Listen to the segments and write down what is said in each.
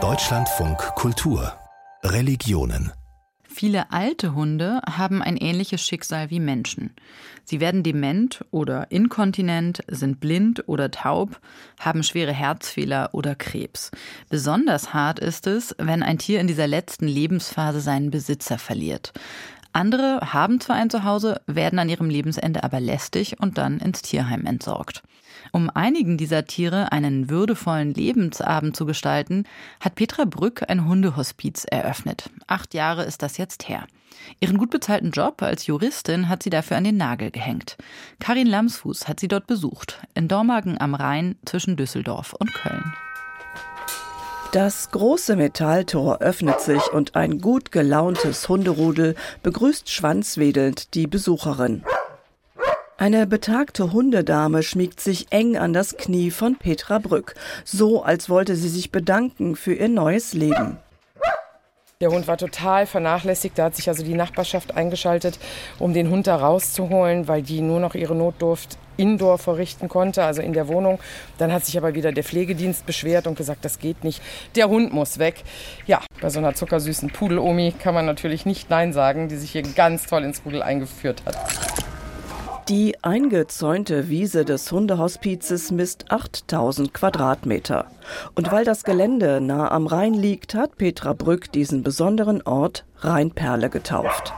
Deutschlandfunk Kultur Religionen Viele alte Hunde haben ein ähnliches Schicksal wie Menschen. Sie werden dement oder inkontinent, sind blind oder taub, haben schwere Herzfehler oder Krebs. Besonders hart ist es, wenn ein Tier in dieser letzten Lebensphase seinen Besitzer verliert. Andere haben zwar ein Zuhause, werden an ihrem Lebensende aber lästig und dann ins Tierheim entsorgt. Um einigen dieser Tiere einen würdevollen Lebensabend zu gestalten, hat Petra Brück ein Hundehospiz eröffnet. Acht Jahre ist das jetzt her. Ihren gut bezahlten Job als Juristin hat sie dafür an den Nagel gehängt. Karin Lamsfuß hat sie dort besucht, in Dormagen am Rhein zwischen Düsseldorf und Köln. Das große Metalltor öffnet sich und ein gut gelauntes Hunderudel begrüßt schwanzwedelnd die Besucherin. Eine betagte Hundedame schmiegt sich eng an das Knie von Petra Brück, so als wollte sie sich bedanken für ihr neues Leben. Der Hund war total vernachlässigt. Da hat sich also die Nachbarschaft eingeschaltet, um den Hund da rauszuholen, weil die nur noch ihre Notdurft indoor verrichten konnte, also in der Wohnung. Dann hat sich aber wieder der Pflegedienst beschwert und gesagt, das geht nicht. Der Hund muss weg. Ja, bei so einer zuckersüßen Pudelomi kann man natürlich nicht Nein sagen, die sich hier ganz toll ins Rudel eingeführt hat. Die eingezäunte Wiese des Hundehospizes misst 8000 Quadratmeter. Und weil das Gelände nah am Rhein liegt, hat Petra Brück diesen besonderen Ort Rheinperle getauft.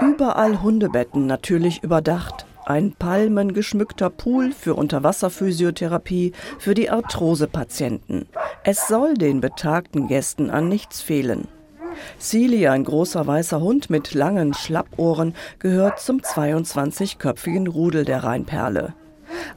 Überall Hundebetten natürlich überdacht. Ein palmengeschmückter Pool für Unterwasserphysiotherapie für die Arthrosepatienten. Es soll den betagten Gästen an nichts fehlen. Sealy, ein großer weißer Hund mit langen Schlappohren, gehört zum 22-köpfigen Rudel der Rheinperle.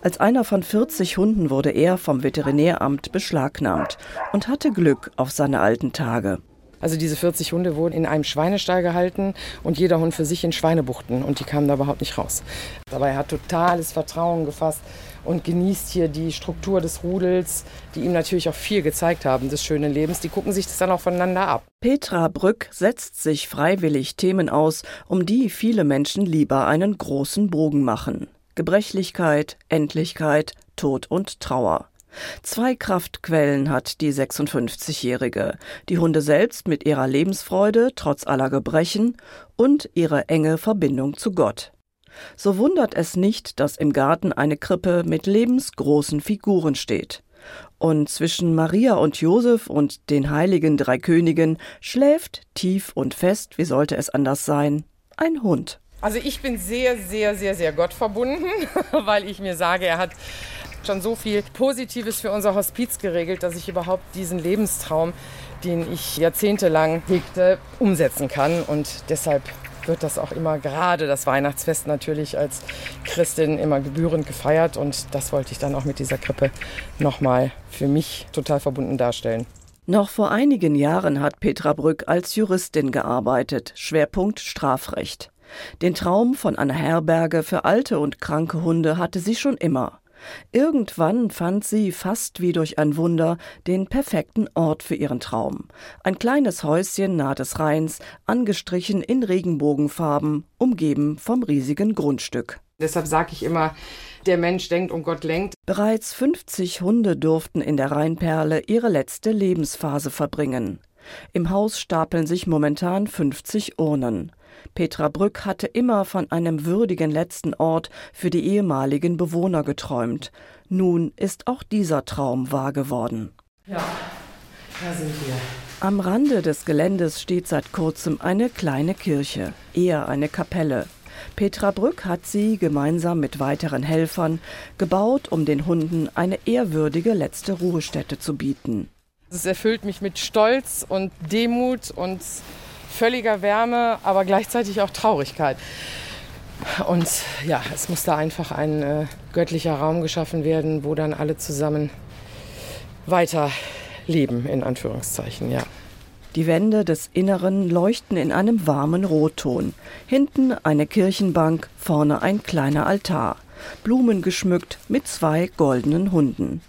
Als einer von 40 Hunden wurde er vom Veterinäramt beschlagnahmt und hatte Glück auf seine alten Tage. Also diese 40 Hunde wurden in einem Schweinestall gehalten und jeder Hund für sich in Schweinebuchten und die kamen da überhaupt nicht raus. Er hat totales Vertrauen gefasst und genießt hier die Struktur des Rudels, die ihm natürlich auch viel gezeigt haben des schönen Lebens. Die gucken sich das dann auch voneinander ab. Petra Brück setzt sich freiwillig Themen aus, um die viele Menschen lieber einen großen Bogen machen. Gebrechlichkeit, Endlichkeit, Tod und Trauer. Zwei Kraftquellen hat die 56-Jährige. Die Hunde selbst mit ihrer Lebensfreude trotz aller Gebrechen und ihre enge Verbindung zu Gott. So wundert es nicht, dass im Garten eine Krippe mit lebensgroßen Figuren steht. Und zwischen Maria und Josef und den heiligen drei Königen schläft tief und fest, wie sollte es anders sein, ein Hund. Also ich bin sehr, sehr, sehr, sehr Gott verbunden, weil ich mir sage, er hat schon so viel Positives für unser Hospiz geregelt, dass ich überhaupt diesen Lebenstraum, den ich jahrzehntelang hegte, umsetzen kann. Und deshalb wird das auch immer gerade das Weihnachtsfest natürlich als Christin immer gebührend gefeiert und das wollte ich dann auch mit dieser Krippe nochmal für mich total verbunden darstellen. Noch vor einigen Jahren hat Petra Brück als Juristin gearbeitet, Schwerpunkt Strafrecht. Den Traum von einer Herberge für alte und kranke Hunde hatte sie schon immer. Irgendwann fand sie fast wie durch ein Wunder den perfekten Ort für ihren Traum. Ein kleines Häuschen nahe des Rheins, angestrichen in Regenbogenfarben, umgeben vom riesigen Grundstück. Deshalb sage ich immer, der Mensch denkt und Gott lenkt. Bereits 50 Hunde durften in der Rheinperle ihre letzte Lebensphase verbringen. Im Haus stapeln sich momentan 50 Urnen. Petra Brück hatte immer von einem würdigen letzten Ort für die ehemaligen Bewohner geträumt. Nun ist auch dieser Traum wahr geworden. Ja, da sind wir. Am Rande des Geländes steht seit kurzem eine kleine Kirche, eher eine Kapelle. Petra Brück hat sie gemeinsam mit weiteren Helfern gebaut, um den Hunden eine ehrwürdige letzte Ruhestätte zu bieten. Es erfüllt mich mit Stolz und Demut und völliger Wärme, aber gleichzeitig auch Traurigkeit. Und ja, es muss da einfach ein äh, göttlicher Raum geschaffen werden, wo dann alle zusammen weiter leben, in Anführungszeichen, ja. Die Wände des Inneren leuchten in einem warmen Rotton. Hinten eine Kirchenbank, vorne ein kleiner Altar. Blumen geschmückt mit zwei goldenen Hunden.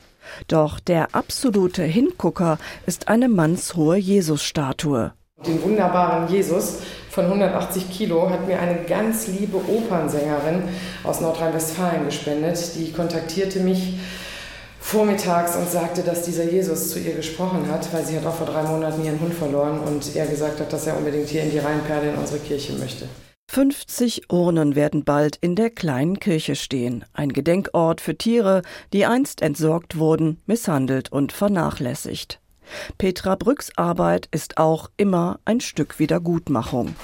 Doch der absolute Hingucker ist eine mannshohe Jesusstatue. Den wunderbaren Jesus von 180 Kilo hat mir eine ganz liebe Opernsängerin aus Nordrhein-Westfalen gespendet. Die kontaktierte mich vormittags und sagte, dass dieser Jesus zu ihr gesprochen hat, weil sie hat auch vor drei Monaten ihren Hund verloren und er gesagt hat, dass er unbedingt hier in die Rheinperle in unsere Kirche möchte. 50 Urnen werden bald in der kleinen Kirche stehen, ein Gedenkort für Tiere, die einst entsorgt wurden, misshandelt und vernachlässigt. Petra Brücks Arbeit ist auch immer ein Stück Wiedergutmachung.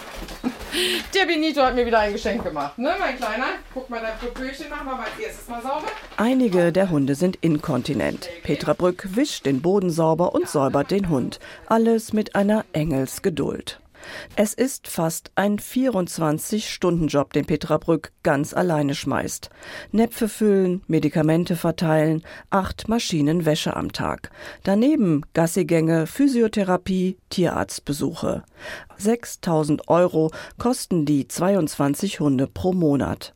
Der Benito hat mir wieder ein Geschenk gemacht, ne, mein Kleiner? Guck mal, dein Popöchen wir mal als erstes mal sauber. Einige der Hunde sind inkontinent. Petra Brück wischt den Boden sauber und säubert den Hund. Alles mit einer Engelsgeduld. Es ist fast ein 24-Stunden-Job, den Petra Brück ganz alleine schmeißt. Näpfe füllen, Medikamente verteilen, acht Maschinen Wäsche am Tag. Daneben Gassigänge, Physiotherapie, Tierarztbesuche. 6000 Euro kosten die 22 Hunde pro Monat.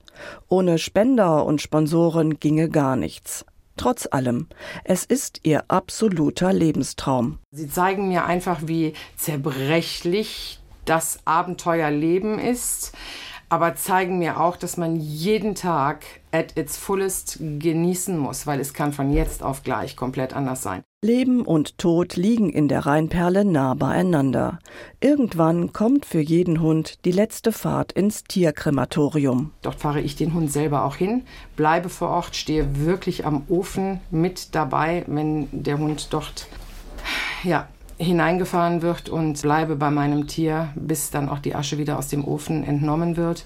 Ohne Spender und Sponsoren ginge gar nichts. Trotz allem, es ist ihr absoluter Lebenstraum. Sie zeigen mir einfach, wie zerbrechlich das Abenteuerleben ist, aber zeigen mir auch, dass man jeden Tag at its fullest genießen muss, weil es kann von jetzt auf gleich komplett anders sein. Leben und Tod liegen in der Rheinperle nah beieinander. Irgendwann kommt für jeden Hund die letzte Fahrt ins Tierkrematorium. Dort fahre ich den Hund selber auch hin, bleibe vor Ort, stehe wirklich am Ofen mit dabei, wenn der Hund dort ja, hineingefahren wird und bleibe bei meinem Tier, bis dann auch die Asche wieder aus dem Ofen entnommen wird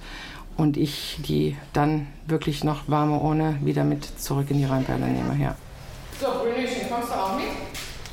und ich die dann wirklich noch warme Urne wieder mit zurück in die Rheinperle nehme. Ja. So, Brünchen, kommst du auch mit?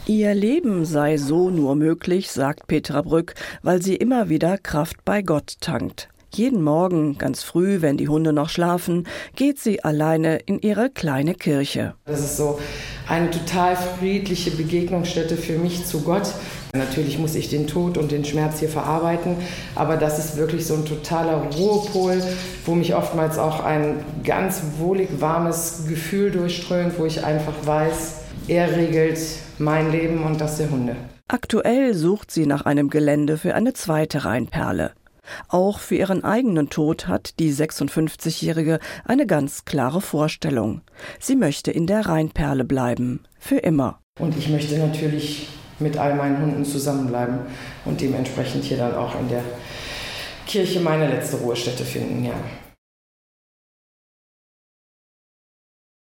Ihr Leben sei so nur möglich, sagt Petra Brück, weil sie immer wieder Kraft bei Gott tankt. Jeden Morgen, ganz früh, wenn die Hunde noch schlafen, geht sie alleine in ihre kleine Kirche. Das ist so eine total friedliche Begegnungsstätte für mich zu Gott. Natürlich muss ich den Tod und den Schmerz hier verarbeiten, aber das ist wirklich so ein totaler Ruhepol, wo mich oftmals auch ein ganz wohlig warmes Gefühl durchströmt, wo ich einfach weiß, er regelt mein Leben und das der Hunde. Aktuell sucht sie nach einem Gelände für eine zweite Rheinperle. Auch für ihren eigenen Tod hat die 56-Jährige eine ganz klare Vorstellung. Sie möchte in der Rheinperle bleiben. Für immer. Und ich möchte natürlich mit all meinen Hunden zusammenbleiben und dementsprechend hier dann auch in der Kirche meine letzte Ruhestätte finden, ja.